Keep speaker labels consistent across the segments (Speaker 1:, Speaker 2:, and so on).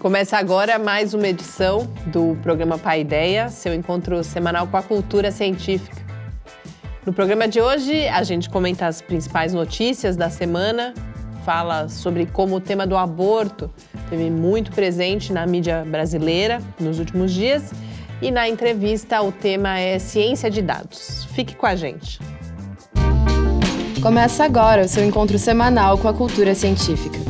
Speaker 1: Começa agora mais uma edição do programa Pai Ideia, seu encontro semanal com a cultura científica. No programa de hoje, a gente comenta as principais notícias da semana, fala sobre como o tema do aborto teve muito presente na mídia brasileira nos últimos dias e na entrevista o tema é ciência de dados. Fique com a gente.
Speaker 2: Começa agora o seu encontro semanal com a cultura científica.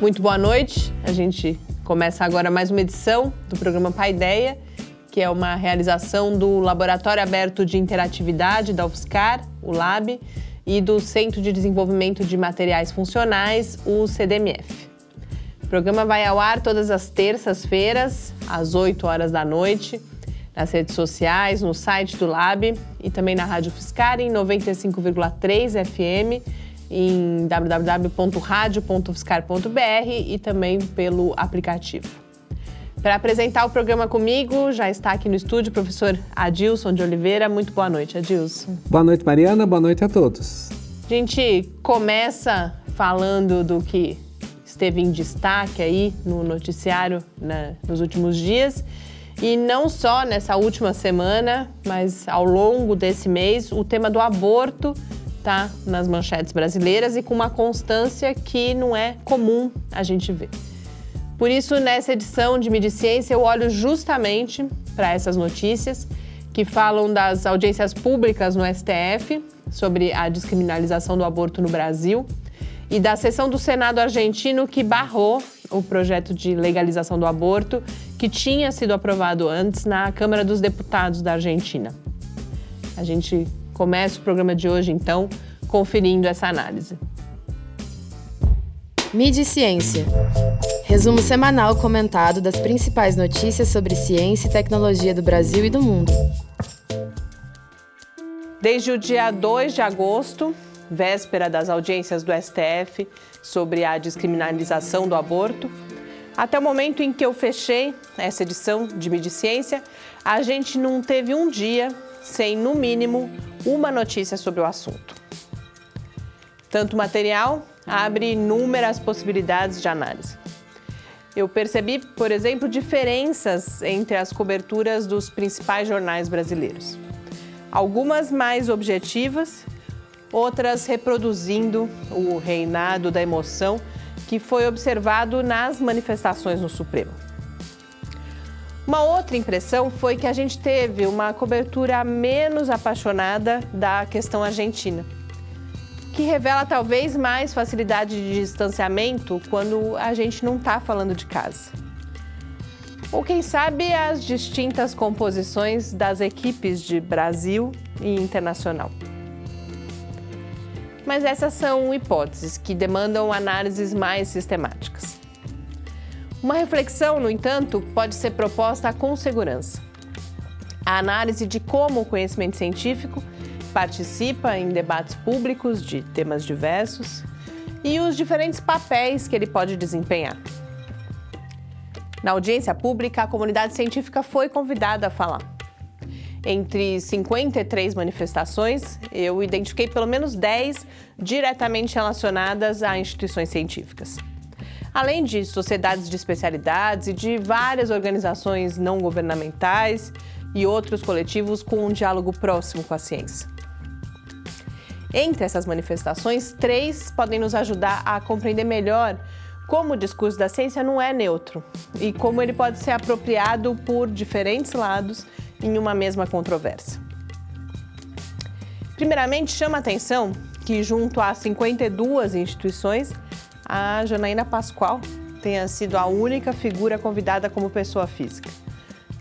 Speaker 1: Muito boa noite. A gente começa agora mais uma edição do programa Pai Ideia, que é uma realização do Laboratório Aberto de Interatividade da UFSCar, o LAB, e do Centro de Desenvolvimento de Materiais Funcionais, o CDMF. O programa vai ao ar todas as terças-feiras, às 8 horas da noite, nas redes sociais, no site do Lab e também na Rádio Fiscar em 95,3 FM em www.radio.fiscar.br e também pelo aplicativo. Para apresentar o programa comigo, já está aqui no estúdio o professor Adilson de Oliveira. Muito boa noite, Adilson.
Speaker 3: Boa noite, Mariana. Boa noite a todos.
Speaker 1: A gente começa falando do que esteve em destaque aí no noticiário né, nos últimos dias. E não só nessa última semana, mas ao longo desse mês, o tema do aborto está nas manchetes brasileiras e com uma constância que não é comum a gente ver. Por isso, nessa edição de Mediciência, eu olho justamente para essas notícias que falam das audiências públicas no STF sobre a descriminalização do aborto no Brasil e da sessão do Senado argentino que barrou o projeto de legalização do aborto que tinha sido aprovado antes na Câmara dos Deputados da Argentina. A gente Começa o programa de hoje, então, conferindo essa análise.
Speaker 2: Mídia e Ciência. Resumo semanal comentado das principais notícias sobre ciência e tecnologia do Brasil e do mundo.
Speaker 1: Desde o dia 2 de agosto, véspera das audiências do STF sobre a descriminalização do aborto, até o momento em que eu fechei essa edição de Mídia e Ciência, a gente não teve um dia sem, no mínimo, uma notícia sobre o assunto. Tanto material abre inúmeras possibilidades de análise. Eu percebi, por exemplo, diferenças entre as coberturas dos principais jornais brasileiros. Algumas mais objetivas, outras reproduzindo o reinado da emoção que foi observado nas manifestações no Supremo. Uma outra impressão foi que a gente teve uma cobertura menos apaixonada da questão argentina, que revela talvez mais facilidade de distanciamento quando a gente não está falando de casa. Ou quem sabe as distintas composições das equipes de Brasil e internacional. Mas essas são hipóteses que demandam análises mais sistemáticas. Uma reflexão, no entanto, pode ser proposta com segurança. A análise de como o conhecimento científico participa em debates públicos de temas diversos e os diferentes papéis que ele pode desempenhar. Na audiência pública, a comunidade científica foi convidada a falar. Entre 53 manifestações, eu identifiquei pelo menos 10 diretamente relacionadas a instituições científicas além de sociedades de especialidades e de várias organizações não governamentais e outros coletivos com um diálogo próximo com a ciência. Entre essas manifestações, três podem nos ajudar a compreender melhor como o discurso da ciência não é neutro e como ele pode ser apropriado por diferentes lados em uma mesma controvérsia. Primeiramente, chama a atenção que, junto a 52 instituições, a Janaína Pascoal tenha sido a única figura convidada como pessoa física.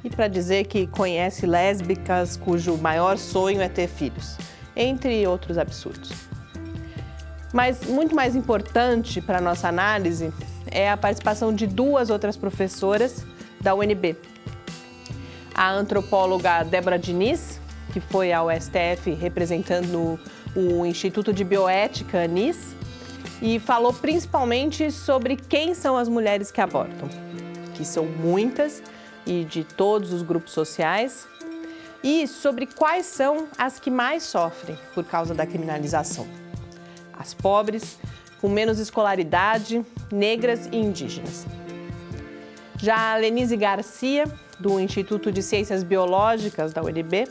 Speaker 1: E para dizer que conhece lésbicas cujo maior sonho é ter filhos, entre outros absurdos. Mas muito mais importante para nossa análise é a participação de duas outras professoras da UNB. A antropóloga Débora Diniz, que foi ao STF representando o Instituto de Bioética ANIS, e falou principalmente sobre quem são as mulheres que abortam, que são muitas e de todos os grupos sociais, e sobre quais são as que mais sofrem por causa da criminalização. As pobres, com menos escolaridade, negras e indígenas. Já a Lenise Garcia, do Instituto de Ciências Biológicas da UNB,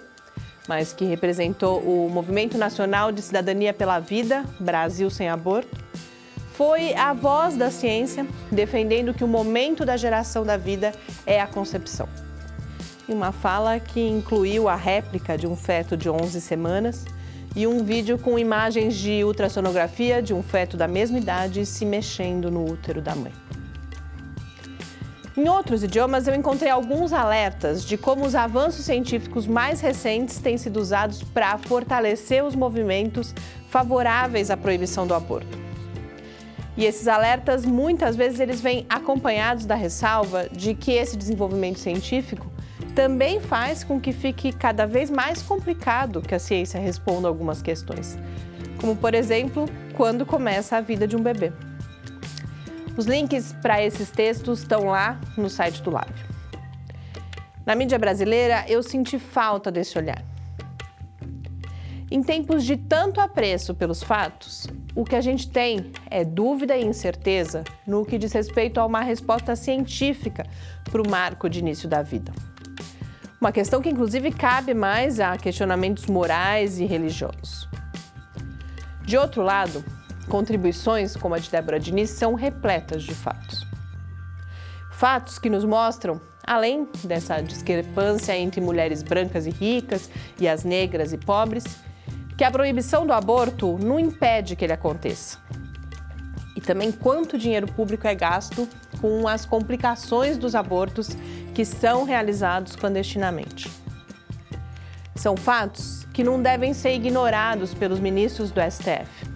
Speaker 1: mas que representou o Movimento Nacional de Cidadania pela Vida, Brasil Sem Aborto, foi a voz da ciência defendendo que o momento da geração da vida é a concepção. Em uma fala que incluiu a réplica de um feto de 11 semanas e um vídeo com imagens de ultrassonografia de um feto da mesma idade se mexendo no útero da mãe. Em outros idiomas, eu encontrei alguns alertas de como os avanços científicos mais recentes têm sido usados para fortalecer os movimentos favoráveis à proibição do aborto. E esses alertas, muitas vezes, eles vêm acompanhados da ressalva de que esse desenvolvimento científico também faz com que fique cada vez mais complicado que a ciência responda algumas questões, como, por exemplo, quando começa a vida de um bebê. Os links para esses textos estão lá no site do Lab. Na mídia brasileira, eu senti falta desse olhar. Em tempos de tanto apreço pelos fatos, o que a gente tem é dúvida e incerteza no que diz respeito a uma resposta científica para o marco de início da vida. Uma questão que, inclusive, cabe mais a questionamentos morais e religiosos. De outro lado, contribuições como a de Débora Diniz são repletas de fatos. Fatos que nos mostram, além dessa discrepância entre mulheres brancas e ricas e as negras e pobres, que a proibição do aborto não impede que ele aconteça. E também quanto dinheiro público é gasto com as complicações dos abortos que são realizados clandestinamente. São fatos que não devem ser ignorados pelos ministros do STF.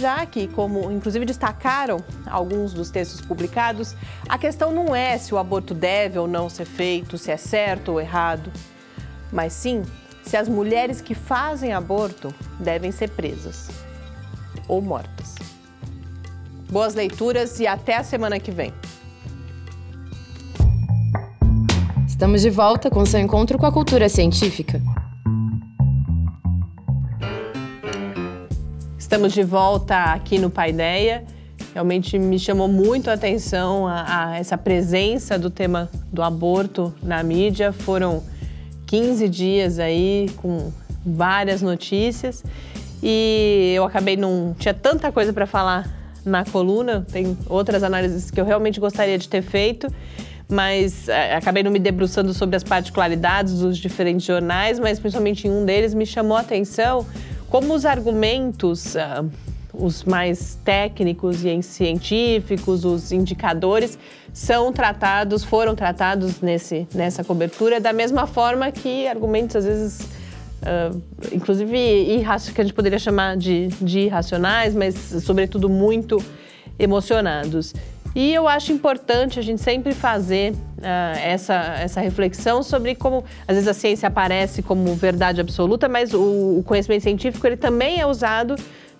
Speaker 1: Já que, como inclusive destacaram alguns dos textos publicados, a questão não é se o aborto deve ou não ser feito, se é certo ou errado, mas sim se as mulheres que fazem aborto devem ser presas ou mortas. Boas leituras e até a semana que vem.
Speaker 2: Estamos de volta com seu encontro com a cultura científica.
Speaker 1: Estamos de volta aqui no Paideia. Realmente me chamou muito a atenção a, a essa presença do tema do aborto na mídia. Foram 15 dias aí com várias notícias e eu acabei não tinha tanta coisa para falar na coluna, tem outras análises que eu realmente gostaria de ter feito, mas é, acabei não me debruçando sobre as particularidades dos diferentes jornais, mas principalmente em um deles me chamou a atenção como os argumentos uh, os mais técnicos e científicos, os indicadores, são tratados, foram tratados nesse, nessa cobertura da mesma forma que argumentos, às vezes, uh, inclusive que a gente poderia chamar de, de irracionais, mas, sobretudo, muito emocionados. E eu acho importante a gente sempre fazer uh, essa, essa reflexão sobre como, às vezes, a ciência aparece como verdade absoluta, mas o, o conhecimento científico ele também é usado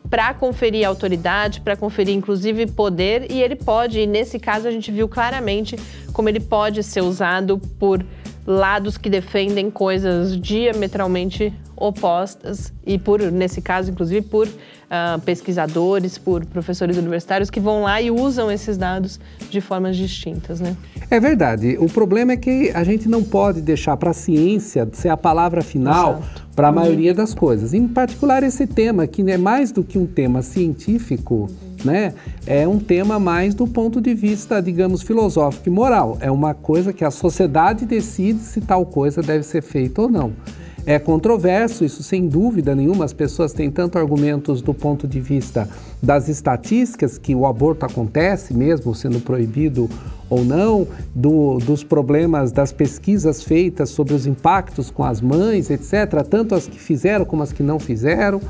Speaker 1: para conferir autoridade, para conferir inclusive poder, e ele pode, e nesse caso a gente viu claramente como ele pode ser usado por lados que defendem coisas diametralmente opostas e por nesse caso inclusive por uh, pesquisadores, por professores universitários que vão lá e usam esses dados de formas distintas, né?
Speaker 3: É verdade. O problema é que a gente não pode deixar para a ciência ser a palavra final para a uhum. maioria das coisas. Em particular esse tema que é mais do que um tema científico. Uhum né? É um tema mais do ponto de vista, digamos, filosófico e moral. É uma coisa que a sociedade decide se tal coisa deve ser feita ou não. É controverso, isso sem dúvida nenhuma. As pessoas têm tanto argumentos do ponto de vista das estatísticas, que o aborto acontece mesmo sendo proibido ou não, do, dos problemas das pesquisas feitas sobre os impactos com as mães, etc., tanto as que fizeram como as que não fizeram.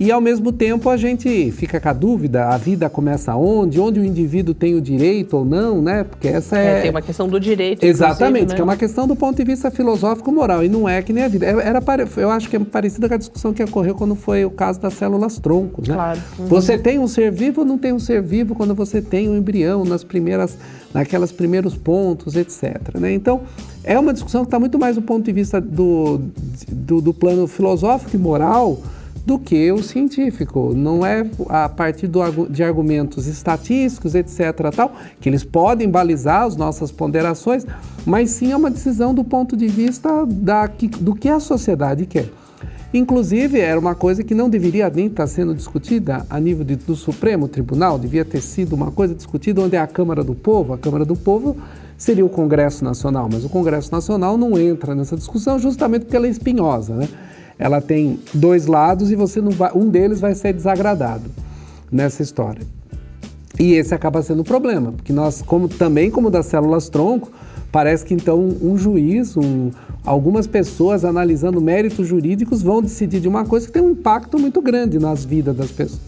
Speaker 3: E ao mesmo tempo a gente fica com a dúvida, a vida começa onde, onde o indivíduo tem o direito ou não, né? Porque essa é...
Speaker 1: é tem uma questão do direito.
Speaker 3: Exatamente,
Speaker 1: né?
Speaker 3: que é uma questão do ponto de vista filosófico moral, e não é que nem a vida. É, era, eu acho que é parecida com a discussão que ocorreu quando foi o caso das células troncos, né?
Speaker 1: Claro.
Speaker 3: Uhum. Você tem um ser vivo ou não tem um ser vivo quando você tem um embrião nas primeiras, naquelas primeiros pontos, etc. Né? Então, é uma discussão que está muito mais do ponto de vista do, do, do plano filosófico e moral, do que o científico. Não é a partir do, de argumentos estatísticos, etc., tal, que eles podem balizar as nossas ponderações, mas sim é uma decisão do ponto de vista da, do que a sociedade quer. Inclusive, era uma coisa que não deveria nem estar sendo discutida a nível de, do Supremo Tribunal, devia ter sido uma coisa discutida onde é a Câmara do Povo. A Câmara do Povo seria o Congresso Nacional, mas o Congresso Nacional não entra nessa discussão justamente porque ela é espinhosa, né? Ela tem dois lados e você não vai, um deles vai ser desagradado nessa história. E esse acaba sendo o problema, porque nós, como também como das células tronco, parece que então um juiz, um, algumas pessoas analisando méritos jurídicos vão decidir de uma coisa que tem um impacto muito grande nas vidas das pessoas.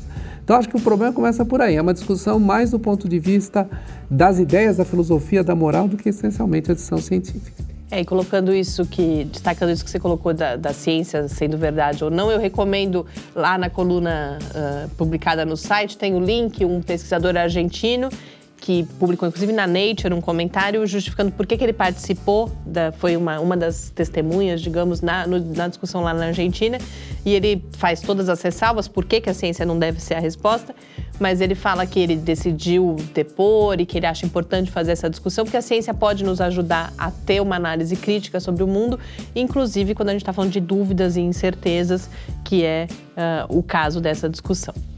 Speaker 3: Então acho que o problema começa por aí, é uma discussão mais do ponto de vista das ideias, da filosofia, da moral, do que essencialmente a discussão científica.
Speaker 1: É, e colocando isso que, destacando isso que você colocou da, da ciência sendo verdade ou não, eu recomendo lá na coluna uh, publicada no site, tem o link, um pesquisador argentino que publicou inclusive na Nature um comentário justificando por que, que ele participou, da, foi uma, uma das testemunhas, digamos, na, no, na discussão lá na Argentina, e ele faz todas as ressalvas por que, que a ciência não deve ser a resposta, mas ele fala que ele decidiu depor e que ele acha importante fazer essa discussão, porque a ciência pode nos ajudar a ter uma análise crítica sobre o mundo, inclusive quando a gente está falando de dúvidas e incertezas, que é uh, o caso dessa discussão.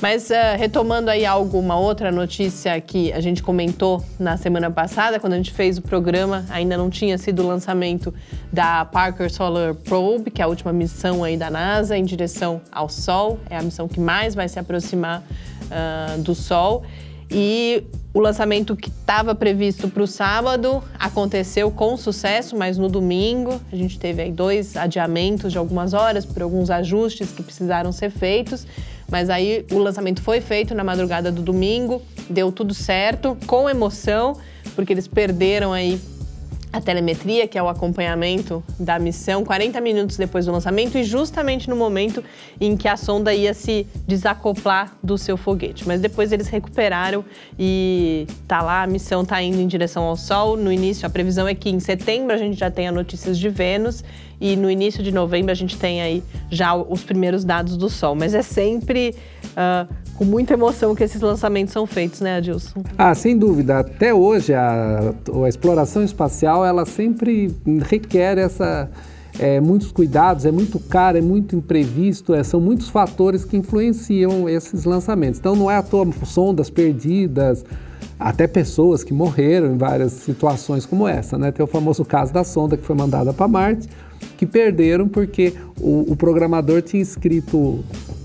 Speaker 1: Mas uh, retomando aí alguma outra notícia que a gente comentou na semana passada, quando a gente fez o programa, ainda não tinha sido o lançamento da Parker Solar Probe, que é a última missão aí da NASA em direção ao Sol. É a missão que mais vai se aproximar uh, do Sol. E o lançamento que estava previsto para o sábado aconteceu com sucesso, mas no domingo a gente teve aí dois adiamentos de algumas horas por alguns ajustes que precisaram ser feitos. Mas aí o lançamento foi feito na madrugada do domingo, deu tudo certo, com emoção, porque eles perderam aí a telemetria, que é o acompanhamento da missão, 40 minutos depois do lançamento e justamente no momento em que a sonda ia se desacoplar do seu foguete. Mas depois eles recuperaram e tá lá, a missão tá indo em direção ao Sol. No início, a previsão é que em setembro a gente já tenha notícias de Vênus e no início de novembro a gente tem aí já os primeiros dados do Sol. Mas é sempre uh, com muita emoção que esses lançamentos são feitos, né, Adilson?
Speaker 3: Ah, sem dúvida. Até hoje a, a exploração espacial ela sempre requer essa é, muitos cuidados, é muito caro, é muito imprevisto, é, são muitos fatores que influenciam esses lançamentos. Então não é à toa sondas perdidas, até pessoas que morreram em várias situações como essa, né? Tem o famoso caso da sonda que foi mandada para Marte, que perderam porque o, o programador tinha escrito o,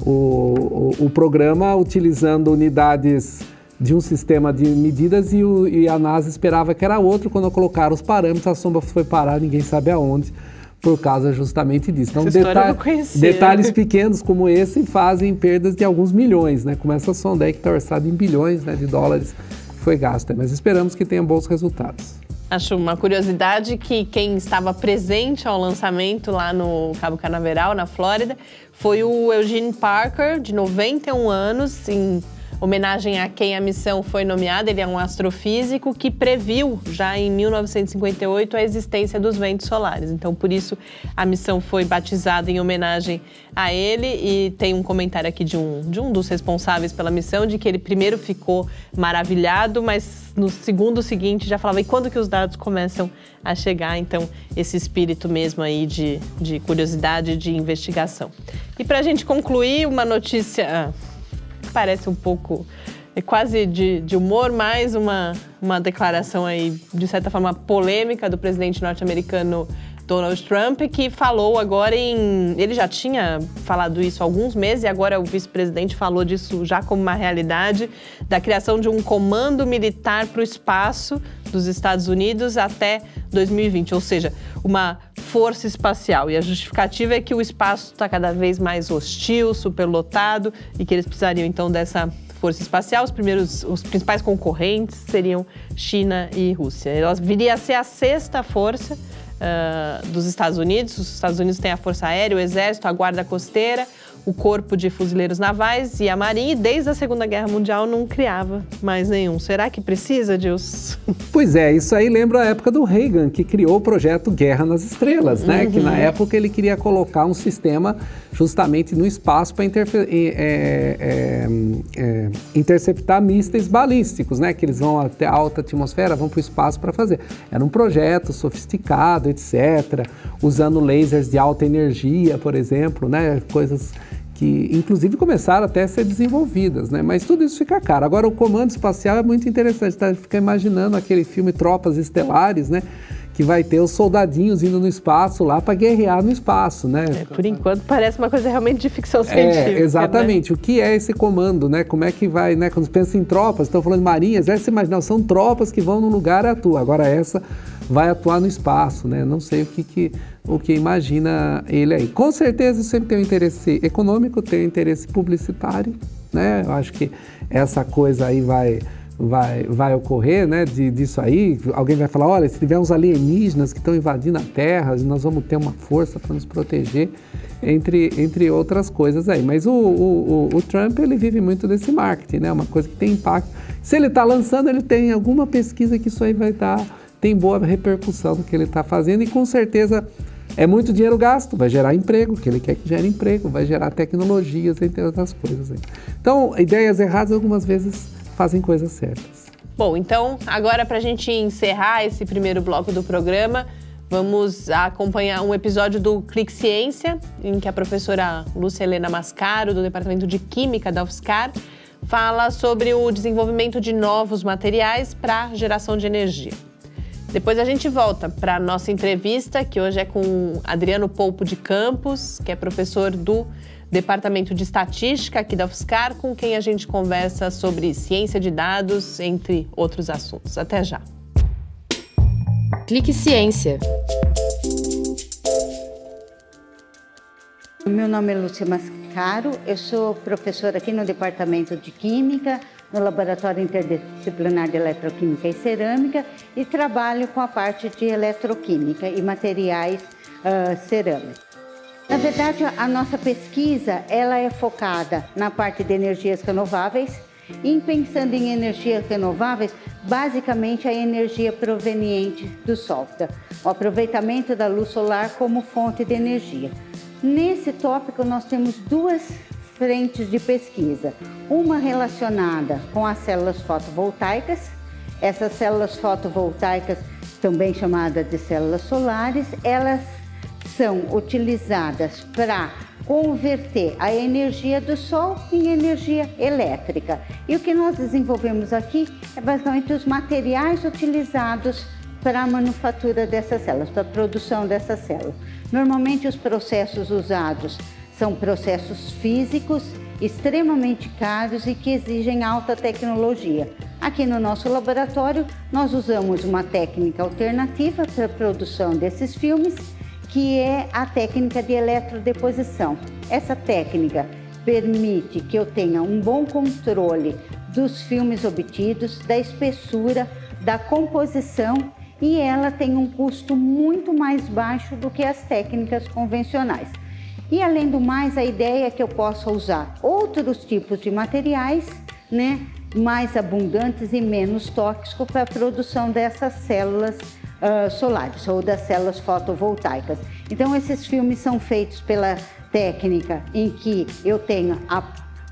Speaker 3: o, o, programa utilizando unidades de um sistema de medidas e, e, a NASA esperava que era outro. Quando colocaram os parâmetros, a sonda foi parar, ninguém sabe aonde, por causa justamente disso.
Speaker 1: Então, deta
Speaker 3: detalhes pequenos como esse fazem perdas de alguns milhões, né? Como essa sonda aí que está orçada em bilhões né, de dólares foi gasta. Mas esperamos que tenha bons resultados.
Speaker 1: Acho uma curiosidade que quem estava presente ao lançamento lá no Cabo Canaveral, na Flórida, foi o Eugene Parker, de 91 anos, em homenagem a quem a missão foi nomeada. Ele é um astrofísico que previu já em 1958 a existência dos ventos solares. Então, por isso a missão foi batizada em homenagem a ele. E tem um comentário aqui de um, de um dos responsáveis pela missão de que ele primeiro ficou maravilhado, mas no segundo seguinte já falava: e quando que os dados começam a chegar? Então, esse espírito mesmo aí de, de curiosidade, de investigação. E para a gente concluir, uma notícia parece um pouco é quase de, de, humor, mais uma, uma declaração aí, de certa forma, polêmica do presidente norte-americano Donald Trump, que falou agora em. Ele já tinha falado isso há alguns meses e agora o vice-presidente falou disso já como uma realidade da criação de um comando militar para o espaço dos Estados Unidos até 2020, ou seja, uma força espacial. E a justificativa é que o espaço está cada vez mais hostil, superlotado e que eles precisariam então dessa força espacial. Os primeiros, os principais concorrentes seriam China e Rússia. Ela viria a ser a sexta força uh, dos Estados Unidos. Os Estados Unidos têm a Força Aérea, o Exército, a Guarda Costeira, o Corpo de Fuzileiros Navais e a Marinha, e desde a Segunda Guerra Mundial não criava mais nenhum. Será que precisa, Deus?
Speaker 3: Pois é, isso aí lembra a época do Reagan, que criou o projeto Guerra nas Estrelas, né? Uhum. Que na uhum. época ele queria colocar um sistema justamente no espaço para é, é, é, interceptar mísseis balísticos, né? Que eles vão até a alta atmosfera, vão para o espaço para fazer. Era um projeto sofisticado, etc., usando lasers de alta energia, por exemplo, né? Coisas que inclusive começaram até a ser desenvolvidas, né? Mas tudo isso fica caro. Agora o comando espacial é muito interessante, tá? Fica imaginando aquele filme Tropas Estelares, né? Que vai ter os soldadinhos indo no espaço lá para guerrear no espaço, né?
Speaker 1: É, por enquanto parece uma coisa realmente de ficção é, científica.
Speaker 3: É, exatamente. Né? O que é esse comando, né? Como é que vai, né? Quando pensa em tropas, estão falando de marinhas, essa imagina, são tropas que vão num lugar e atuam. Agora essa vai atuar no espaço, né? Não sei o que, que o que imagina ele aí. Com certeza sempre tem um interesse econômico, tem um interesse publicitário, né? Eu acho que essa coisa aí vai vai, vai ocorrer, né, de, disso aí. Alguém vai falar, olha, se tiver uns alienígenas que estão invadindo a Terra, nós vamos ter uma força para nos proteger, entre, entre outras coisas aí. Mas o, o, o, o, Trump, ele vive muito desse marketing, né, uma coisa que tem impacto. Se ele está lançando, ele tem alguma pesquisa que isso aí vai estar, tá, tem boa repercussão do que ele está fazendo e com certeza é muito dinheiro gasto, vai gerar emprego, que ele quer que gere emprego, vai gerar tecnologias, entre outras coisas. Então, ideias erradas algumas vezes fazem coisas certas.
Speaker 1: Bom, então, agora para a gente encerrar esse primeiro bloco do programa, vamos acompanhar um episódio do Clique Ciência, em que a professora Lúcia Helena Mascaro, do Departamento de Química da UFSCar, fala sobre o desenvolvimento de novos materiais para geração de energia. Depois a gente volta para a nossa entrevista, que hoje é com Adriano Polpo de Campos, que é professor do Departamento de Estatística aqui da UFSCar, com quem a gente conversa sobre ciência de dados, entre outros assuntos. Até já.
Speaker 2: Clique Ciência.
Speaker 4: Meu nome é Lúcia Mascaro, eu sou professora aqui no Departamento de Química no Laboratório Interdisciplinar de Eletroquímica e Cerâmica e trabalho com a parte de eletroquímica e materiais uh, cerâmicos. Na verdade, a nossa pesquisa ela é focada na parte de energias renováveis. E pensando em energias renováveis, basicamente a energia proveniente do sol, o aproveitamento da luz solar como fonte de energia. Nesse tópico, nós temos duas frentes de pesquisa. Uma relacionada com as células fotovoltaicas. Essas células fotovoltaicas, também chamadas de células solares, elas são utilizadas para converter a energia do sol em energia elétrica. E o que nós desenvolvemos aqui é basicamente os materiais utilizados para a manufatura dessas células, para a produção dessas células. Normalmente os processos usados são processos físicos extremamente caros e que exigem alta tecnologia. Aqui no nosso laboratório, nós usamos uma técnica alternativa para a produção desses filmes, que é a técnica de eletrodeposição. Essa técnica permite que eu tenha um bom controle dos filmes obtidos, da espessura, da composição e ela tem um custo muito mais baixo do que as técnicas convencionais. E além do mais, a ideia é que eu possa usar outros tipos de materiais, né, mais abundantes e menos tóxicos para a produção dessas células uh, solares ou das células fotovoltaicas. Então, esses filmes são feitos pela técnica em que eu tenho a,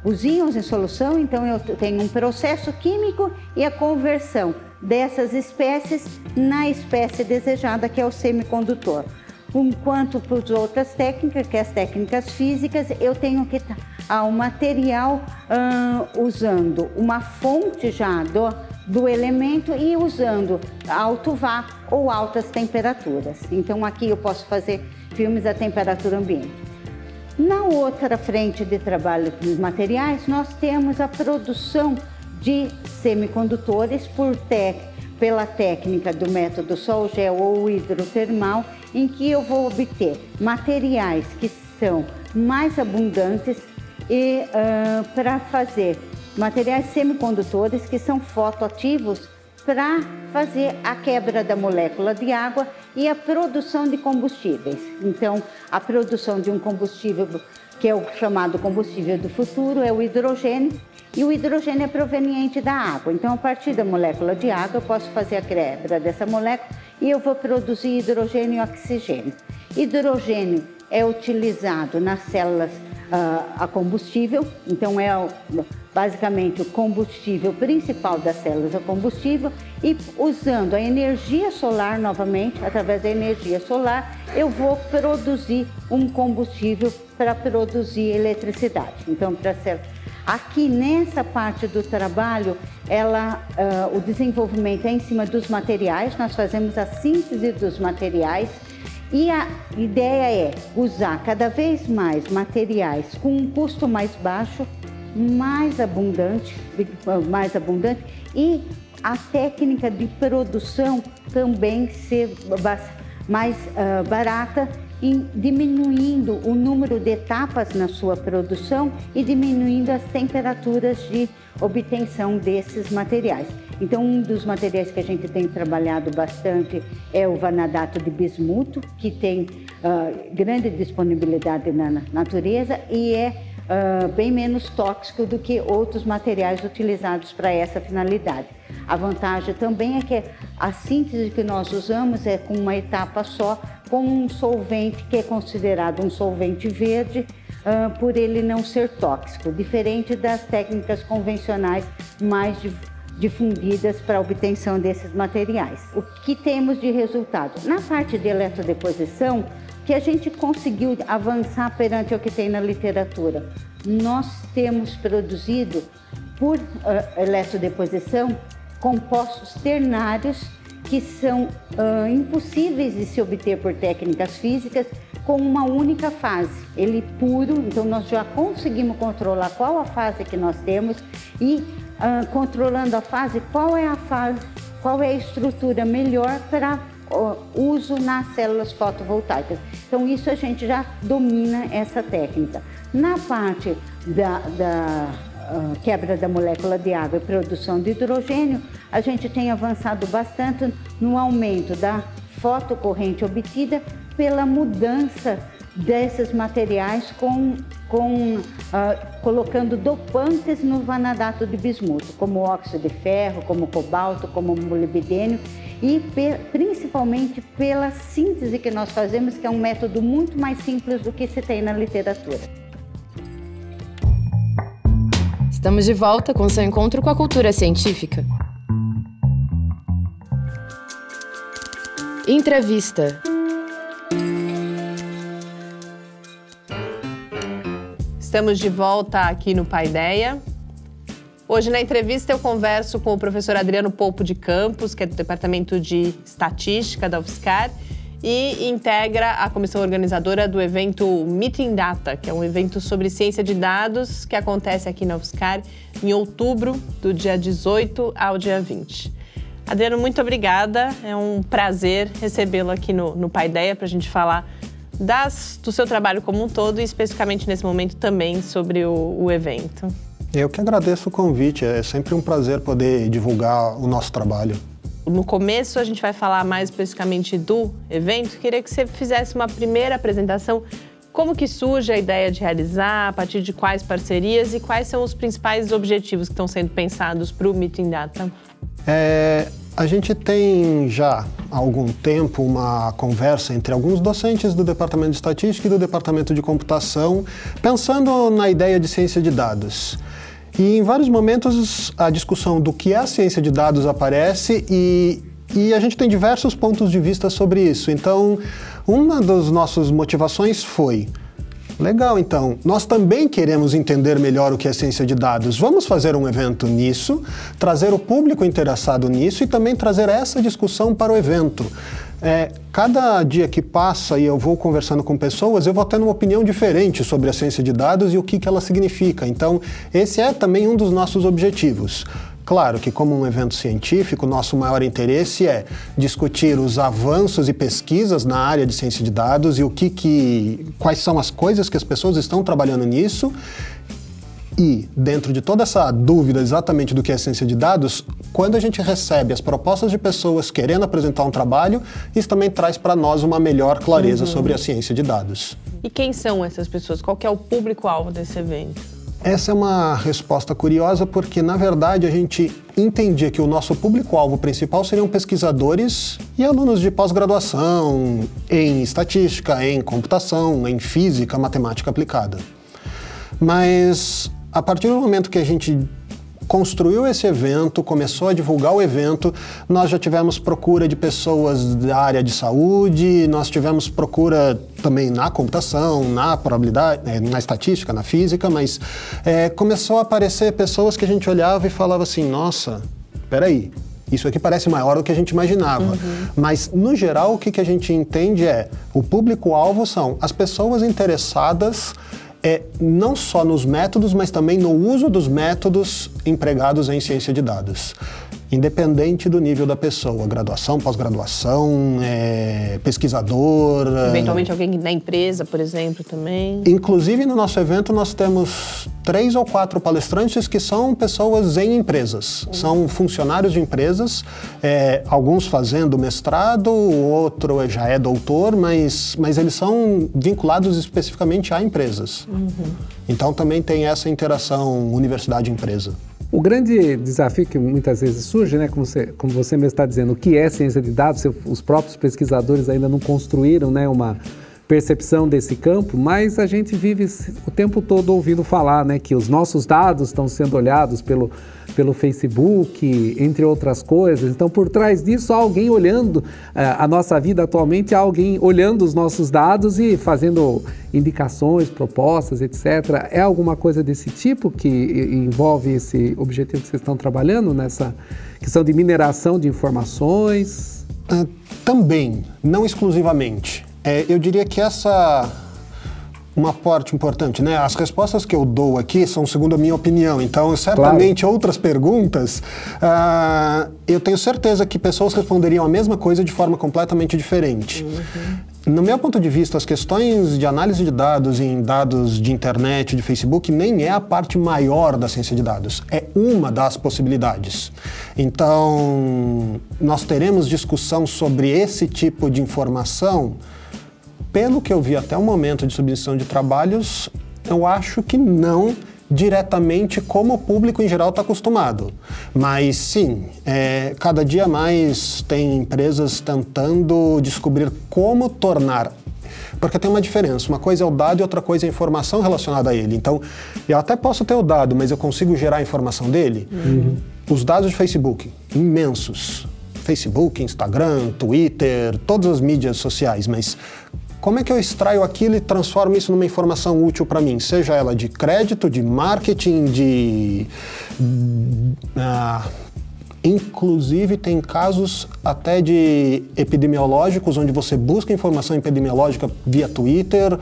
Speaker 4: os em solução, então eu tenho um processo químico e a conversão dessas espécies na espécie desejada, que é o semicondutor enquanto para as outras técnicas, que é as técnicas físicas, eu tenho que estar o material usando uma fonte já do, do elemento e usando alto vá ou altas temperaturas. Então aqui eu posso fazer filmes a temperatura ambiente. Na outra frente de trabalho dos materiais, nós temos a produção de semicondutores por pela técnica do método sol gel ou hidrotermal, em que eu vou obter materiais que são mais abundantes e uh, para fazer materiais semicondutores que são fotoativos para fazer a quebra da molécula de água e a produção de combustíveis. Então, a produção de um combustível que é o chamado combustível do futuro é o hidrogênio e o hidrogênio é proveniente da água. Então, a partir da molécula de água, eu posso fazer a quebra dessa molécula e eu vou produzir hidrogênio e oxigênio. Hidrogênio é utilizado nas células uh, a combustível, então é basicamente o combustível principal das células, o combustível, e usando a energia solar novamente, através da energia solar, eu vou produzir um combustível para produzir eletricidade. Então, para ser aqui nessa parte do trabalho, ela, uh, o desenvolvimento é em cima dos materiais, nós fazemos a síntese dos materiais e a ideia é usar cada vez mais materiais com um custo mais baixo, mais abundante, mais abundante e a técnica de produção também ser mais uh, barata diminuindo o número de etapas na sua produção e diminuindo as temperaturas de obtenção desses materiais. Então, um dos materiais que a gente tem trabalhado bastante é o vanadato de bismuto, que tem uh, grande disponibilidade na natureza e é uh, bem menos tóxico do que outros materiais utilizados para essa finalidade. A vantagem também é que a síntese que nós usamos é com uma etapa só, com um solvente que é considerado um solvente verde, uh, por ele não ser tóxico, diferente das técnicas convencionais mais difundidas para a obtenção desses materiais. O que temos de resultado? Na parte de eletrodeposição, que a gente conseguiu avançar perante o que tem na literatura. Nós temos produzido, por uh, eletrodeposição, compostos ternários que são uh, impossíveis de se obter por técnicas físicas com uma única fase. Ele puro, então nós já conseguimos controlar qual a fase que nós temos e uh, controlando a fase, qual é a fase, qual é a estrutura melhor para uso nas células fotovoltaicas. Então isso a gente já domina essa técnica. Na parte da, da uh, quebra da molécula de água e produção de hidrogênio, a gente tem avançado bastante no aumento da fotocorrente obtida pela mudança desses materiais com, com uh, colocando dopantes no vanadato de bismuto, como óxido de ferro, como cobalto, como molibdênio e principalmente pela síntese que nós fazemos, que é um método muito mais simples do que se tem na literatura.
Speaker 2: Estamos de volta com seu encontro com a cultura científica. Entrevista.
Speaker 1: Estamos de volta aqui no Paideia. Hoje na entrevista eu converso com o professor Adriano Polpo de Campos, que é do Departamento de Estatística da UFSCar e integra a comissão organizadora do evento Meeting Data, que é um evento sobre ciência de dados que acontece aqui na UFSCar em outubro, do dia 18 ao dia 20. Adriano, muito obrigada. É um prazer recebê-lo aqui no, no Paideia para a gente falar das, do seu trabalho como um todo e especificamente nesse momento também sobre o, o evento.
Speaker 5: Eu que agradeço o convite, é sempre um prazer poder divulgar o nosso trabalho.
Speaker 1: No começo a gente vai falar mais especificamente do evento. Queria que você fizesse uma primeira apresentação. Como que surge a ideia de realizar, a partir de quais parcerias e quais são os principais objetivos que estão sendo pensados para o Meeting Data?
Speaker 5: É, a gente tem já há algum tempo uma conversa entre alguns docentes do Departamento de Estatística e do Departamento de Computação, pensando na ideia de ciência de dados. E em vários momentos a discussão do que é a ciência de dados aparece e, e a gente tem diversos pontos de vista sobre isso. Então, uma das nossas motivações foi Legal, então. Nós também queremos entender melhor o que é ciência de dados. Vamos fazer um evento nisso, trazer o público interessado nisso e também trazer essa discussão para o evento. É, cada dia que passa e eu vou conversando com pessoas, eu vou tendo uma opinião diferente sobre a ciência de dados e o que, que ela significa. Então, esse é também um dos nossos objetivos. Claro que, como um evento científico, nosso maior interesse é discutir os avanços e pesquisas na área de ciência de dados e o que, que quais são as coisas que as pessoas estão trabalhando nisso. E, dentro de toda essa dúvida exatamente do que é ciência de dados, quando a gente recebe as propostas de pessoas querendo apresentar um trabalho, isso também traz para nós uma melhor clareza uhum. sobre a ciência de dados.
Speaker 1: E quem são essas pessoas? Qual é o público-alvo desse evento?
Speaker 5: Essa é uma resposta curiosa porque, na verdade, a gente entendia que o nosso público-alvo principal seriam pesquisadores e alunos de pós-graduação em estatística, em computação, em física, matemática aplicada. Mas a partir do momento que a gente construiu esse evento, começou a divulgar o evento, nós já tivemos procura de pessoas da área de saúde, nós tivemos procura também na computação, na probabilidade, eh, na estatística, na física, mas é, começou a aparecer pessoas que a gente olhava e falava assim, nossa, peraí, isso aqui parece maior do que a gente imaginava. Uhum. Mas, no geral, o que, que a gente entende é o público-alvo são as pessoas interessadas é não só nos métodos, mas também no uso dos métodos empregados em ciência de dados independente do nível da pessoa, graduação, pós-graduação, é, pesquisador.
Speaker 1: É. Eventualmente alguém na empresa, por exemplo, também.
Speaker 5: Inclusive no nosso evento nós temos três ou quatro palestrantes que são pessoas em empresas, uhum. são funcionários de empresas, é, alguns fazendo mestrado, o outro já é doutor, mas, mas eles são vinculados especificamente a empresas. Uhum. Então também tem essa interação universidade-empresa.
Speaker 3: O grande desafio que muitas vezes surge, né, como você, como você mesmo está dizendo, o que é ciência de dados, os próprios pesquisadores ainda não construíram né, uma percepção desse campo, mas a gente vive o tempo todo ouvindo falar né, que os nossos dados estão sendo olhados pelo pelo Facebook, entre outras coisas. Então, por trás disso, há alguém olhando uh, a nossa vida atualmente, há alguém olhando os nossos dados e fazendo indicações, propostas, etc. É alguma coisa desse tipo que envolve esse objetivo que vocês estão trabalhando nessa questão de mineração de informações?
Speaker 5: Uh, também, não exclusivamente. É, eu diria que essa uma parte importante, né? As respostas que eu dou aqui são segundo a minha opinião, então certamente claro. outras perguntas, uh, eu tenho certeza que pessoas responderiam a mesma coisa de forma completamente diferente. Uhum. No meu ponto de vista, as questões de análise de dados em dados de internet, de Facebook, nem é a parte maior da ciência de dados, é uma das possibilidades. Então, nós teremos discussão sobre esse tipo de informação pelo que eu vi até o momento de submissão de trabalhos, eu acho que não diretamente como o público em geral está acostumado. Mas sim, é, cada dia mais tem empresas tentando descobrir como tornar. Porque tem uma diferença, uma coisa é o dado e outra coisa é a informação relacionada a ele. Então, eu até posso ter o dado, mas eu consigo gerar a informação dele. Uhum. Os dados de Facebook, imensos. Facebook, Instagram, Twitter, todas as mídias sociais, mas como é que eu extraio aquilo e transformo isso numa informação útil para mim? Seja ela de crédito, de marketing, de. Uh, Inclusive, tem casos até de epidemiológicos, onde você busca informação epidemiológica via Twitter.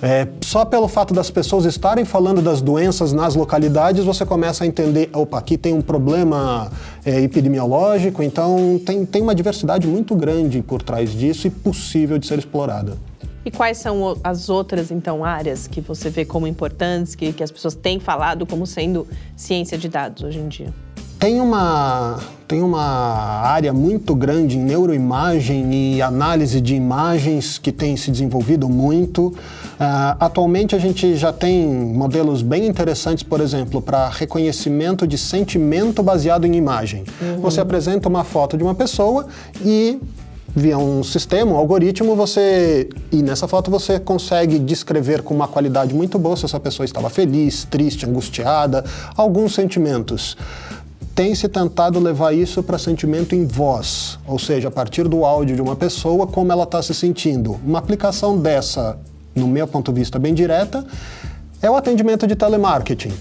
Speaker 5: É, só pelo fato das pessoas estarem falando das doenças nas localidades, você começa a entender: opa, aqui tem um problema é, epidemiológico. Então, tem, tem uma diversidade muito grande por trás disso e possível de ser explorada.
Speaker 1: E quais são as outras, então, áreas que você vê como importantes, que, que as pessoas têm falado como sendo ciência de dados hoje em dia?
Speaker 5: Tem uma, tem uma área muito grande em neuroimagem e análise de imagens que tem se desenvolvido muito. Uh, atualmente a gente já tem modelos bem interessantes, por exemplo, para reconhecimento de sentimento baseado em imagem. Uhum. Você apresenta uma foto de uma pessoa e via um sistema, um algoritmo, você e nessa foto você consegue descrever com uma qualidade muito boa se essa pessoa estava feliz, triste, angustiada, alguns sentimentos. Tem se tentado levar isso para sentimento em voz, ou seja, a partir do áudio de uma pessoa, como ela está se sentindo. Uma aplicação dessa no meu ponto de vista bem direta, é o atendimento de telemarketing.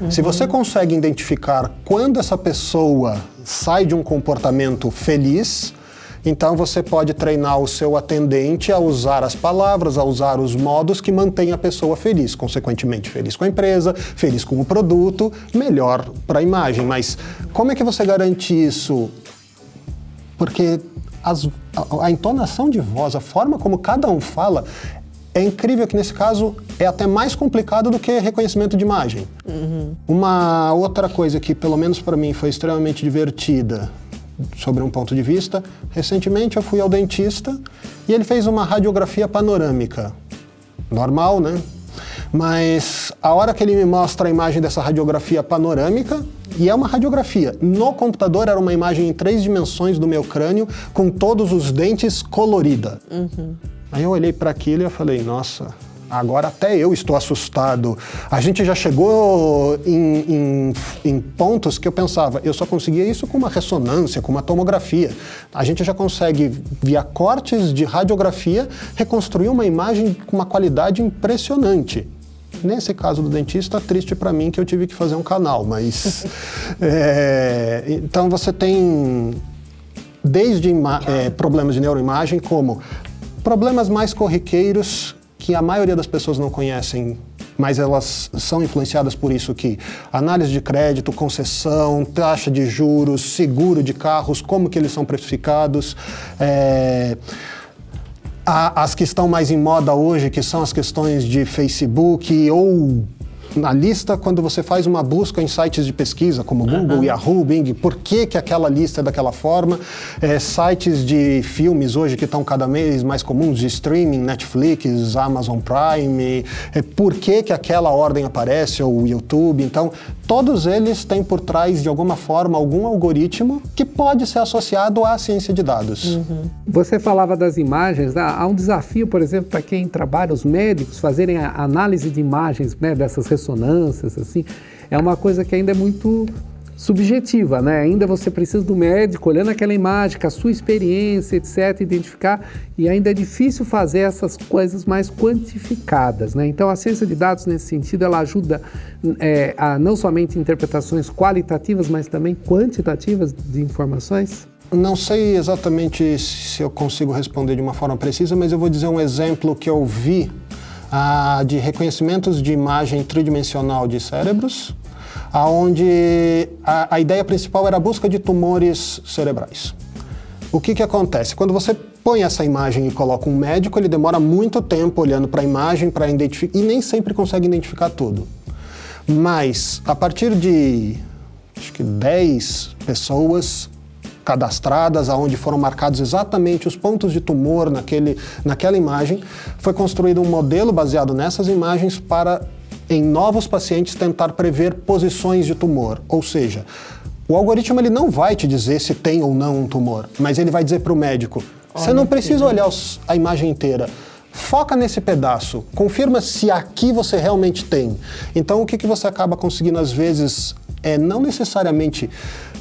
Speaker 5: Uhum. Se você consegue identificar quando essa pessoa sai de um comportamento feliz, então você pode treinar o seu atendente a usar as palavras, a usar os modos que mantém a pessoa feliz, consequentemente feliz com a empresa, feliz com o produto, melhor para a imagem. Mas como é que você garante isso? Porque as, a, a entonação de voz, a forma como cada um fala, é incrível que nesse caso é até mais complicado do que reconhecimento de imagem. Uhum. Uma outra coisa que, pelo menos para mim, foi extremamente divertida sobre um ponto de vista, recentemente eu fui ao dentista e ele fez uma radiografia panorâmica. Normal, né? Mas a hora que ele me mostra a imagem dessa radiografia panorâmica, e é uma radiografia, no computador era uma imagem em três dimensões do meu crânio, com todos os dentes colorida. Uhum. Aí eu olhei para aquilo e eu falei, nossa, agora até eu estou assustado. A gente já chegou em, em, em, pontos que eu pensava, eu só conseguia isso com uma ressonância, com uma tomografia. A gente já consegue, via cortes de radiografia, reconstruir uma imagem com uma qualidade impressionante. Nesse caso do dentista, triste para mim que eu tive que fazer um canal, mas. é, então você tem desde é, problemas de neuroimagem como Problemas mais corriqueiros que a maioria das pessoas não conhecem, mas elas são influenciadas por isso que análise de crédito, concessão, taxa de juros, seguro de carros, como que eles são precificados, é, as que estão mais em moda hoje, que são as questões de Facebook ou na lista quando você faz uma busca em sites de pesquisa, como Google, uhum. Yahoo, Bing, por que, que aquela lista é daquela forma? É, sites de filmes hoje que estão cada vez mais comuns, de streaming, Netflix, Amazon Prime, é, por que, que aquela ordem aparece, ou YouTube. Então, todos eles têm por trás, de alguma forma, algum algoritmo que pode ser associado à ciência de dados.
Speaker 3: Uhum. Você falava das imagens, né? há um desafio, por exemplo, para quem trabalha, os médicos, fazerem a análise de imagens né, dessas ressonâncias, assim, é uma coisa que ainda é muito subjetiva, né? Ainda você precisa do médico olhando aquela imagem, com a sua experiência, etc., identificar, e ainda é difícil fazer essas coisas mais quantificadas, né? Então a ciência de dados nesse sentido ela ajuda é, a não somente interpretações qualitativas, mas também quantitativas de informações.
Speaker 5: Não sei exatamente se eu consigo responder de uma forma precisa, mas eu vou dizer um exemplo que eu vi ah, de reconhecimentos de imagem tridimensional de cérebros, aonde a, a ideia principal era a busca de tumores cerebrais. O que, que acontece? Quando você põe essa imagem e coloca um médico, ele demora muito tempo olhando para a imagem para identificar e nem sempre consegue identificar tudo. Mas a partir de acho que 10 pessoas cadastradas, aonde foram marcados exatamente os pontos de tumor naquele, naquela imagem, foi construído um modelo baseado nessas imagens para, em novos pacientes, tentar prever posições de tumor. Ou seja, o algoritmo ele não vai te dizer se tem ou não um tumor, mas ele vai dizer para o médico: você não precisa olhar os, a imagem inteira. Foca nesse pedaço, confirma se aqui você realmente tem. Então, o que, que você acaba conseguindo às vezes é não necessariamente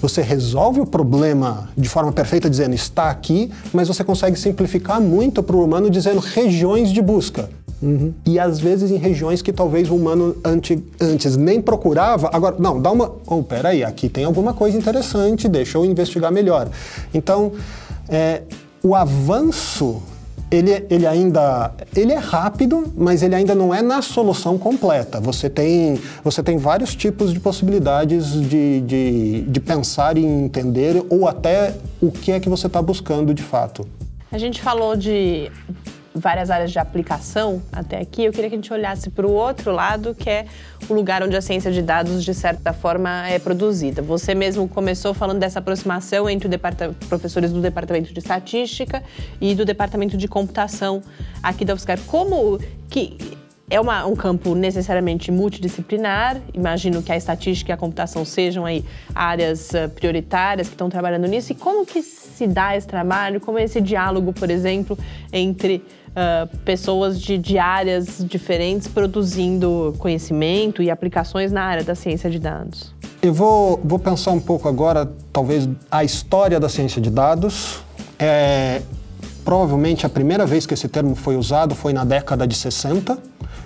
Speaker 5: você resolve o problema de forma perfeita dizendo está aqui, mas você consegue simplificar muito para o humano dizendo regiões de busca. Uhum. E às vezes em regiões que talvez o humano antes, antes nem procurava, agora, não, dá uma. Oh, peraí, aqui tem alguma coisa interessante, deixa eu investigar melhor. Então, é, o avanço ele, ele ainda ele é rápido, mas ele ainda não é na solução completa. Você tem, você tem vários tipos de possibilidades de, de, de pensar e entender, ou até o que é que você está buscando de fato.
Speaker 1: A gente falou de várias áreas de aplicação até aqui, eu queria que a gente olhasse para o outro lado, que é o lugar onde a ciência de dados, de certa forma, é produzida. Você mesmo começou falando dessa aproximação entre professores do Departamento de Estatística e do Departamento de Computação aqui da UFSCar. Como que é uma, um campo necessariamente multidisciplinar. Imagino que a estatística e a computação sejam aí áreas uh, prioritárias que estão trabalhando nisso. E como que se dá esse trabalho? Como é esse diálogo, por exemplo, entre uh, pessoas de, de áreas diferentes produzindo conhecimento e aplicações na área da ciência de dados?
Speaker 5: Eu vou, vou pensar um pouco agora, talvez, a história da ciência de dados. É, provavelmente a primeira vez que esse termo foi usado foi na década de 60.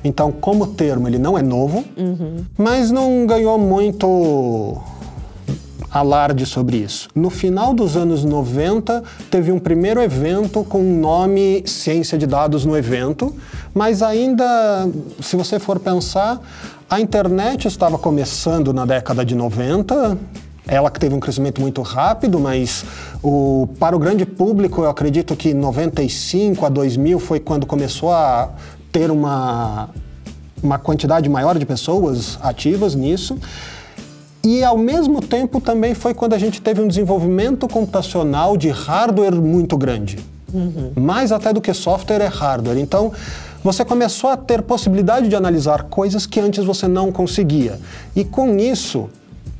Speaker 5: Então, como termo, ele não é novo, uhum. mas não ganhou muito alarde sobre isso. No final dos anos 90, teve um primeiro evento com o nome Ciência de Dados no evento, mas ainda, se você for pensar, a internet estava começando na década de 90, ela que teve um crescimento muito rápido, mas o, para o grande público, eu acredito que 95 a 2000 foi quando começou a ter uma, uma quantidade maior de pessoas ativas nisso. E ao mesmo tempo também foi quando a gente teve um desenvolvimento computacional de hardware muito grande. Uhum. Mais até do que software é hardware. Então, você começou a ter possibilidade de analisar coisas que antes você não conseguia. E com isso,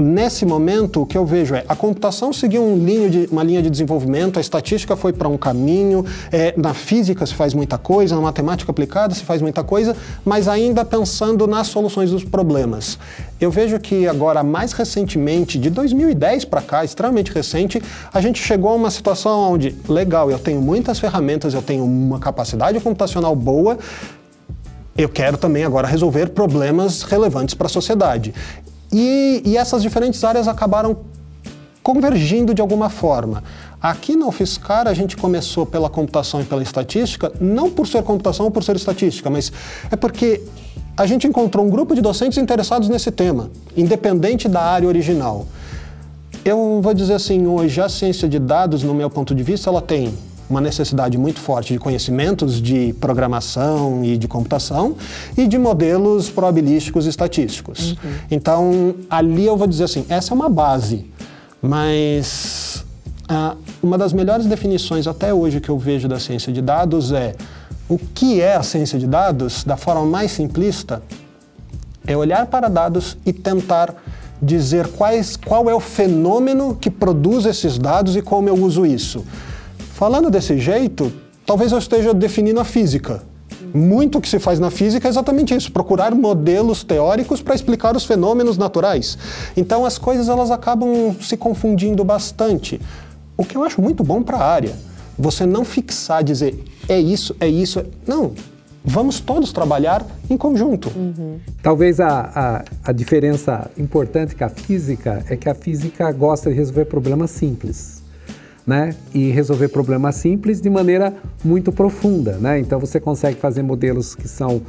Speaker 5: Nesse momento, o que eu vejo é a computação seguiu um de, uma linha de desenvolvimento, a estatística foi para um caminho, é, na física se faz muita coisa, na matemática aplicada se faz muita coisa, mas ainda pensando nas soluções dos problemas. Eu vejo que agora, mais recentemente, de 2010 para cá, extremamente recente, a gente chegou a uma situação onde, legal, eu tenho muitas ferramentas, eu tenho uma capacidade computacional boa, eu quero também agora resolver problemas relevantes para a sociedade. E, e essas diferentes áreas acabaram convergindo de alguma forma. Aqui na UFSCar a gente começou pela computação e pela estatística, não por ser computação ou por ser estatística, mas é porque a gente encontrou um grupo de docentes interessados nesse tema, independente da área original. Eu vou dizer assim, hoje a ciência de dados, no meu ponto de vista, ela tem uma necessidade muito forte de conhecimentos de programação e de computação e de modelos probabilísticos e estatísticos. Uhum. Então, ali eu vou dizer assim, essa é uma base, mas ah, uma das melhores definições até hoje que eu vejo da ciência de dados é o que é a ciência de dados, da forma mais simplista, é olhar para dados e tentar dizer quais, qual é o fenômeno que produz esses dados e como eu uso isso. Falando desse jeito, talvez eu esteja definindo a física. Muito que se faz na física é exatamente isso, procurar modelos teóricos para explicar os fenômenos naturais. Então as coisas elas acabam se confundindo bastante. O que eu acho muito bom para a área. Você não fixar, dizer é isso, é isso. É... Não, vamos todos trabalhar em conjunto. Uhum.
Speaker 3: Talvez a, a, a, diferença importante com a física é que a física gosta de resolver problemas simples né? E resolver problemas simples de maneira muito profunda, né? Então você consegue fazer modelos que são,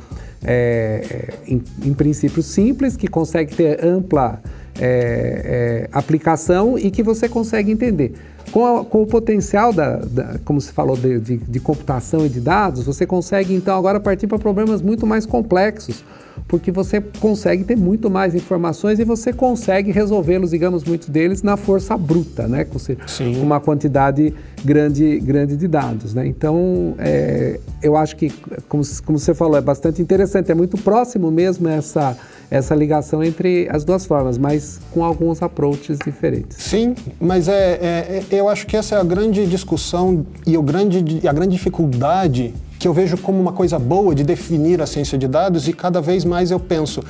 Speaker 3: é, é em, em princípio, simples, que consegue ter ampla é, é, aplicação e que você consegue entender. Com, a, com o potencial, da, da, como se falou, de, de, de computação e de dados, você consegue então agora partir para problemas muito mais complexos porque você consegue ter muito mais informações e você consegue resolvê-los, digamos, muitos deles na força bruta, né? Com Sim. uma quantidade grande, grande de dados, né? Então, é, eu acho que, como, como você falou, é bastante interessante, é muito próximo mesmo essa essa ligação entre as duas formas, mas com alguns approaches diferentes.
Speaker 5: Sim, mas é, é, é eu acho que essa é a grande discussão e o grande, a grande dificuldade que eu vejo como uma coisa boa de definir a ciência de dados e cada vez mais eu penso,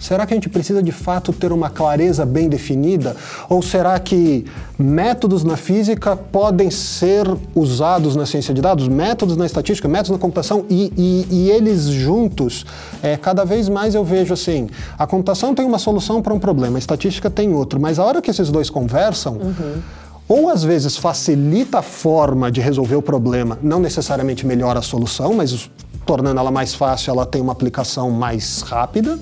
Speaker 5: será que a gente precisa de fato ter uma clareza bem definida? Ou será que métodos na física podem ser usados na ciência de dados, métodos na estatística, métodos na computação e, e, e eles juntos, é, cada vez mais eu vejo assim, a computação tem uma solução para um problema, a estatística tem outro, mas a hora que esses dois conversam, uhum ou às vezes facilita a forma de resolver o problema, não necessariamente melhora a solução, mas tornando ela mais fácil, ela tem uma aplicação mais rápida.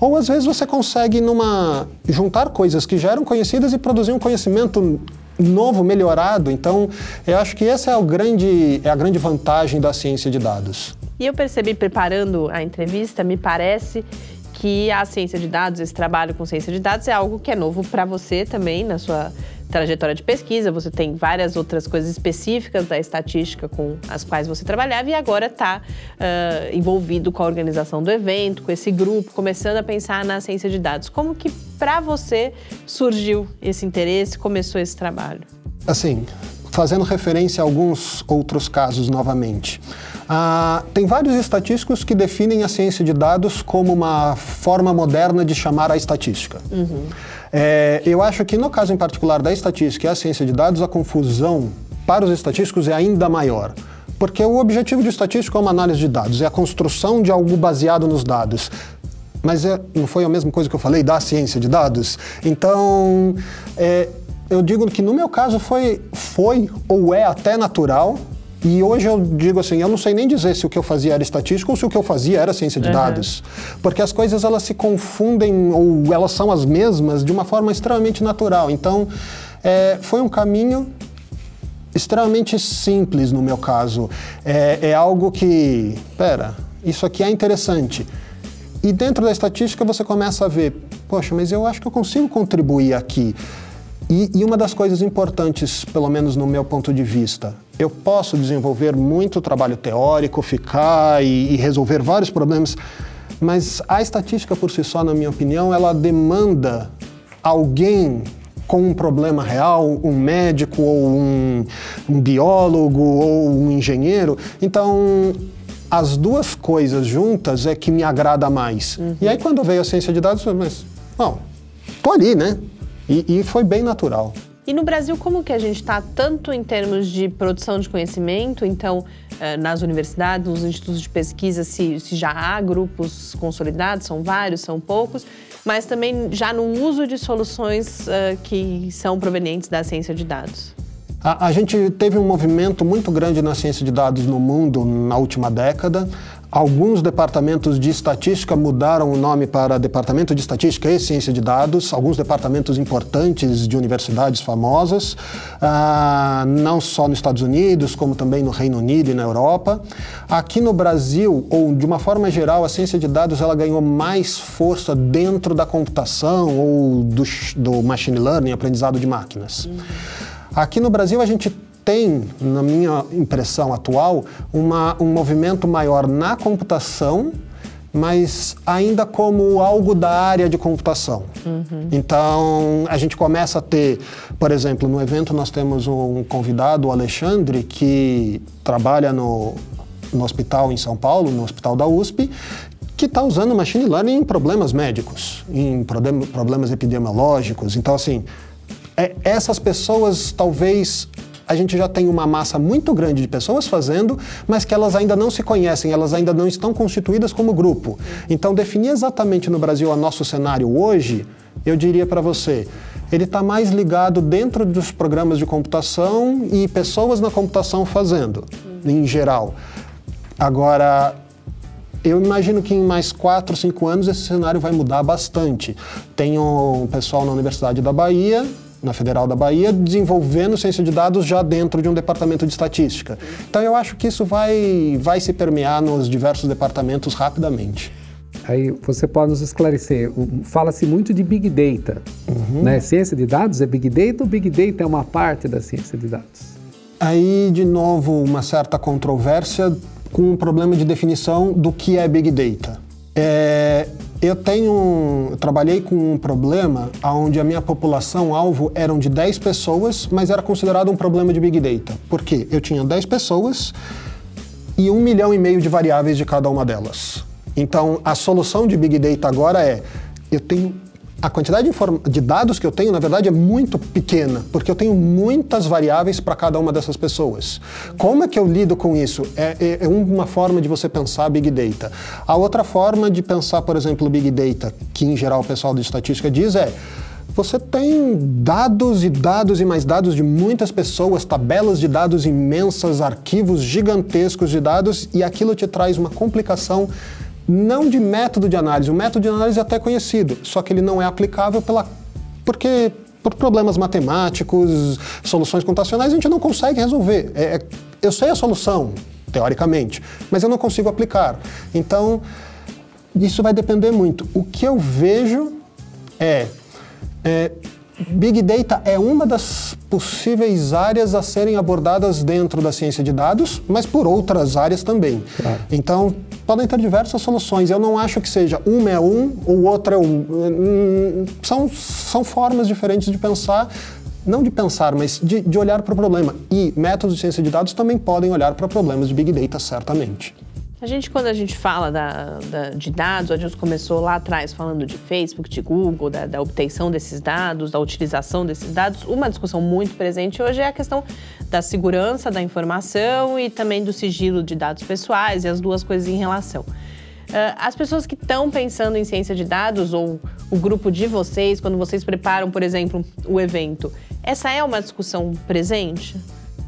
Speaker 5: Ou às vezes você consegue numa juntar coisas que já eram conhecidas e produzir um conhecimento novo, melhorado. Então, eu acho que essa é, o grande, é a grande vantagem da ciência de dados.
Speaker 1: E eu percebi preparando a entrevista, me parece que a ciência de dados, esse trabalho com ciência de dados é algo que é novo para você também na sua trajetória de pesquisa, você tem várias outras coisas específicas da estatística com as quais você trabalhava e agora está uh, envolvido com a organização do evento, com esse grupo, começando a pensar na ciência de dados. Como que para você surgiu esse interesse, começou esse trabalho?
Speaker 5: Assim, fazendo referência a alguns outros casos novamente. Uh, tem vários estatísticos que definem a ciência de dados como uma forma moderna de chamar a estatística. Uhum. É, eu acho que no caso em particular da estatística e a ciência de dados, a confusão para os estatísticos é ainda maior. Porque o objetivo de estatística é uma análise de dados, é a construção de algo baseado nos dados. Mas é, não foi a mesma coisa que eu falei da ciência de dados? Então, é, eu digo que no meu caso foi, foi ou é até natural e hoje eu digo assim, eu não sei nem dizer se o que eu fazia era estatística ou se o que eu fazia era ciência de uhum. dados, porque as coisas elas se confundem ou elas são as mesmas de uma forma extremamente natural. Então, é, foi um caminho extremamente simples no meu caso. É, é algo que, pera, isso aqui é interessante. E dentro da estatística você começa a ver, poxa, mas eu acho que eu consigo contribuir aqui. E, e, uma das coisas importantes, pelo menos no meu ponto de vista, eu posso desenvolver muito trabalho teórico, ficar e, e resolver vários problemas, mas a estatística por si só, na minha opinião, ela demanda alguém com um problema real, um médico ou um, um biólogo ou um engenheiro. Então, as duas coisas juntas é que me agrada mais. Uhum. E aí, quando veio a ciência de dados, eu mas, bom, tô ali, né? E, e foi bem natural.
Speaker 1: E no Brasil, como que a gente está tanto em termos de produção de conhecimento, então eh, nas universidades, nos institutos de pesquisa, se, se já há grupos consolidados, são vários, são poucos, mas também já no uso de soluções uh, que são provenientes da ciência de dados?
Speaker 5: A, a, gente teve um movimento muito grande na ciência de dados no mundo na última década. Alguns departamentos de estatística mudaram o nome para Departamento de Estatística e Ciência de Dados, alguns departamentos importantes de universidades famosas, ah, não só nos Estados Unidos, como também no Reino Unido e na Europa. Aqui no Brasil, ou de uma forma geral, a ciência de dados ela ganhou mais força dentro da computação ou do, do machine learning, aprendizado de máquinas. Uhum. Aqui no Brasil, a gente tem, na minha impressão atual, uma, um movimento maior na computação, mas ainda como algo da área de computação. Uhum. Então, a gente começa a ter, por exemplo, no evento nós temos um convidado, o Alexandre, que trabalha no, no hospital em São Paulo, no hospital da USP, que está usando machine learning em problemas médicos, em problemas epidemiológicos. Então, assim, é, essas pessoas talvez a gente já tem uma massa muito grande de pessoas fazendo, mas que elas ainda não se conhecem, elas ainda não estão constituídas como grupo. Então, definir exatamente no Brasil o nosso cenário hoje, eu diria para você, ele está mais ligado dentro dos programas de computação e pessoas na computação fazendo, em geral. Agora, eu imagino que em mais quatro, cinco anos esse cenário vai mudar bastante. Tem um pessoal na Universidade da Bahia na Federal da Bahia, desenvolvendo ciência de dados já dentro de um departamento de estatística. Então eu acho que isso vai, vai se permear nos diversos departamentos rapidamente.
Speaker 3: Aí você pode nos esclarecer. Fala-se muito de Big Data. Uhum. Né? Ciência de dados é Big Data ou Big Data é uma parte da ciência de dados?
Speaker 5: Aí, de novo, uma certa controvérsia com um problema de definição do que é Big Data. É, eu tenho, trabalhei com um problema onde a minha população alvo eram de 10 pessoas, mas era considerado um problema de Big Data. Por quê? Eu tinha 10 pessoas e um milhão e meio de variáveis de cada uma delas. Então, a solução de Big Data agora é: eu tenho a quantidade de, de, dados que eu tenho, na verdade, é muito pequena, porque eu tenho muitas variáveis para cada uma dessas pessoas. Como é que eu lido com isso? É, é, é, uma forma de você pensar Big Data. A outra forma de pensar, por exemplo, Big Data, que em geral o pessoal de estatística diz, é você tem dados e dados e mais dados de muitas pessoas, tabelas de dados imensas, arquivos gigantescos de dados, e aquilo te traz uma complicação não de método de análise. O método de análise é até conhecido, só que ele não é aplicável pela porque por problemas matemáticos, soluções computacionais, a gente não consegue resolver. É, é, eu sei a solução, teoricamente, mas eu não consigo aplicar. Então, isso vai depender muito. O que eu vejo é, é Big Data é uma das possíveis áreas a serem abordadas dentro da ciência de dados, mas por outras áreas também. Claro. Então, podem ter diversas soluções. Eu não acho que seja uma é um, o outro é um. Hum, são, são formas diferentes de pensar, não de pensar, mas de, de olhar para o problema. E métodos de ciência de dados também podem olhar para problemas de Big Data, certamente.
Speaker 1: A gente, quando a gente fala da, da, de dados, a gente começou lá atrás falando de Facebook, de Google, da, da, obtenção desses dados, da utilização desses dados. Uma discussão muito presente hoje é a questão da segurança da informação e também do sigilo de dados pessoais e as duas coisas em relação. Uh, as pessoas que estão pensando em ciência de dados ou o grupo de vocês, quando vocês preparam, por exemplo, o evento, essa é uma discussão presente?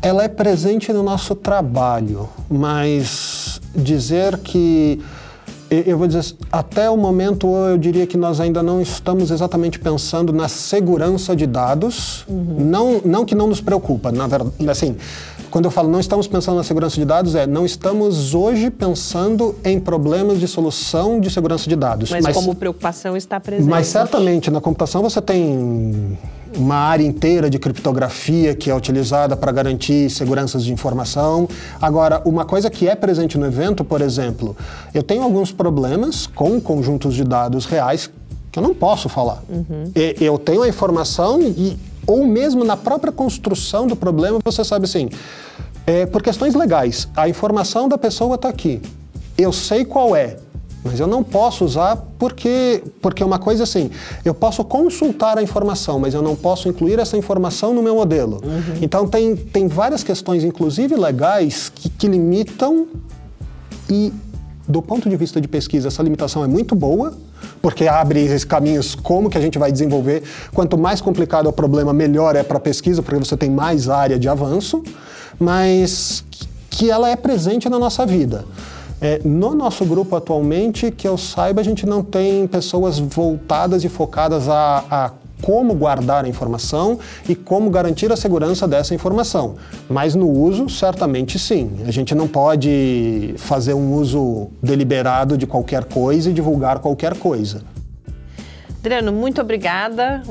Speaker 5: Ela é presente no nosso trabalho, mas dizer que eu vou dizer, até o momento eu diria que nós ainda não estamos exatamente pensando na segurança de dados, uhum. não, não que não nos preocupa, na verdade, assim, quando eu falo não estamos pensando na segurança de dados, é não estamos hoje pensando em problemas de solução de segurança de dados.
Speaker 1: Mas, mas como preocupação está presente.
Speaker 5: Mas certamente na computação você tem uma área inteira de criptografia que é utilizada para garantir seguranças de informação. Agora, uma coisa que é presente no evento, por exemplo, eu tenho alguns problemas com conjuntos de dados reais que eu não posso falar. Uhum. Eu tenho a informação e ou mesmo na própria construção do problema, você sabe assim, é, por questões legais, a informação da pessoa está aqui. Eu sei qual é, mas eu não posso usar porque, porque é uma coisa assim, eu posso consultar a informação, mas eu não posso incluir essa informação no meu modelo. Uhum. Então tem, tem várias questões, inclusive legais, que, que limitam e do ponto de vista de pesquisa, essa limitação é muito boa, porque abre esses caminhos como que a gente vai desenvolver. Quanto mais complicado é o problema, melhor é para a pesquisa, porque você tem mais área de avanço, mas que ela é presente na nossa vida. É, no nosso grupo atualmente, que eu saiba, a gente não tem pessoas voltadas e focadas a, a como guardar a informação e como garantir a segurança dessa informação. Mas no uso, certamente sim. A gente não pode fazer um uso deliberado de qualquer coisa e divulgar qualquer coisa.
Speaker 1: Adriano, muito obrigada.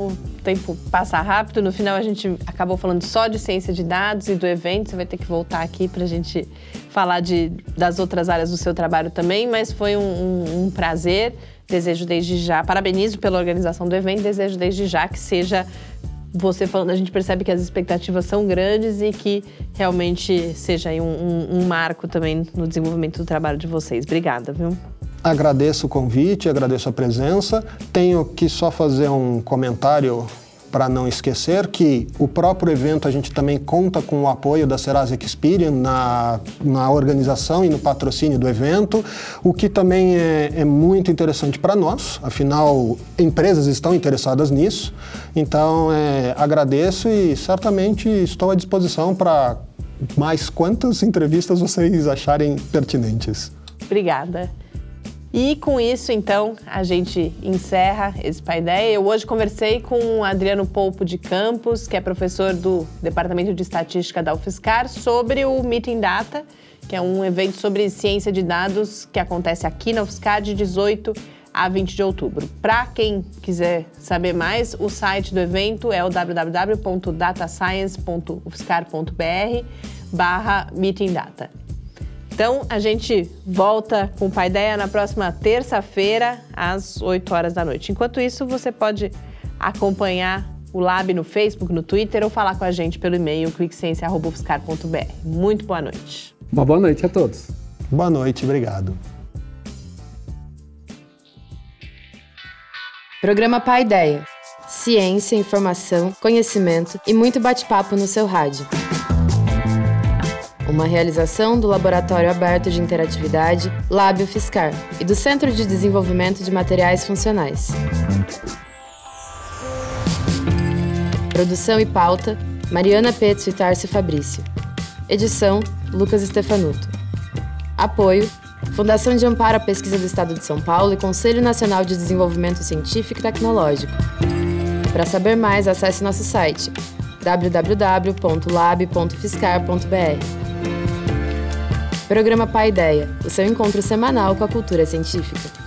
Speaker 1: Tempo passa rápido. No final, a gente acabou falando só de ciência de dados e do evento. Você vai ter que voltar aqui para a gente falar de, das outras áreas do seu trabalho também, mas foi um, um, um prazer. Desejo desde já, parabenizo pela organização do evento, desejo desde já que seja você falando, a gente percebe que as expectativas são grandes e que realmente seja um, um, um, marco também no desenvolvimento do trabalho de vocês. Obrigada, viu?
Speaker 5: Agradeço o convite, agradeço a presença. Tenho que só fazer um comentário para não esquecer que o próprio evento a gente também conta com o apoio da Serasa Experian na, na organização e no patrocínio do evento, o que também é, é muito interessante para nós, afinal, empresas estão interessadas nisso. Então, é, agradeço e certamente estou à disposição para mais quantas entrevistas vocês acharem pertinentes.
Speaker 1: Obrigada. E com isso, então, a gente encerra esse Paideia. Eu hoje conversei com o Adriano Polpo de Campos, que é professor do Departamento de Estatística da UFSCar, sobre o Meeting Data, que é um evento sobre ciência de dados que acontece aqui na UFSCar de 18 a 20 de outubro. Para quem quiser saber mais, o site do evento é o www.datascience.ufscar.br barra Meeting Data. Então, a gente volta com o Pai Ideia na próxima terça-feira, às 8 horas da noite. Enquanto isso, você pode acompanhar o Lab no Facebook, no Twitter ou falar com a gente pelo e-mail quickciência.ufscar.br. Muito boa noite.
Speaker 3: Uma boa noite a todos.
Speaker 5: Boa noite, obrigado.
Speaker 2: Programa Pai Ideia. Ciência, informação, conhecimento e muito bate-papo no seu rádio uma realização do Laboratório Aberto de Interatividade Lábio Fiscar e do Centro de Desenvolvimento de Materiais Funcionais. Produção e pauta: Mariana Petzo e Tarcio Fabrício. Edição: Lucas Stefanuto. Apoio: Fundação de Amparo à Pesquisa do Estado de São Paulo e Conselho Nacional de Desenvolvimento Científico e Tecnológico. Para saber mais, acesse nosso site www.lab.fiscar.br. Programa Pai Ideia, o seu encontro semanal com a cultura científica.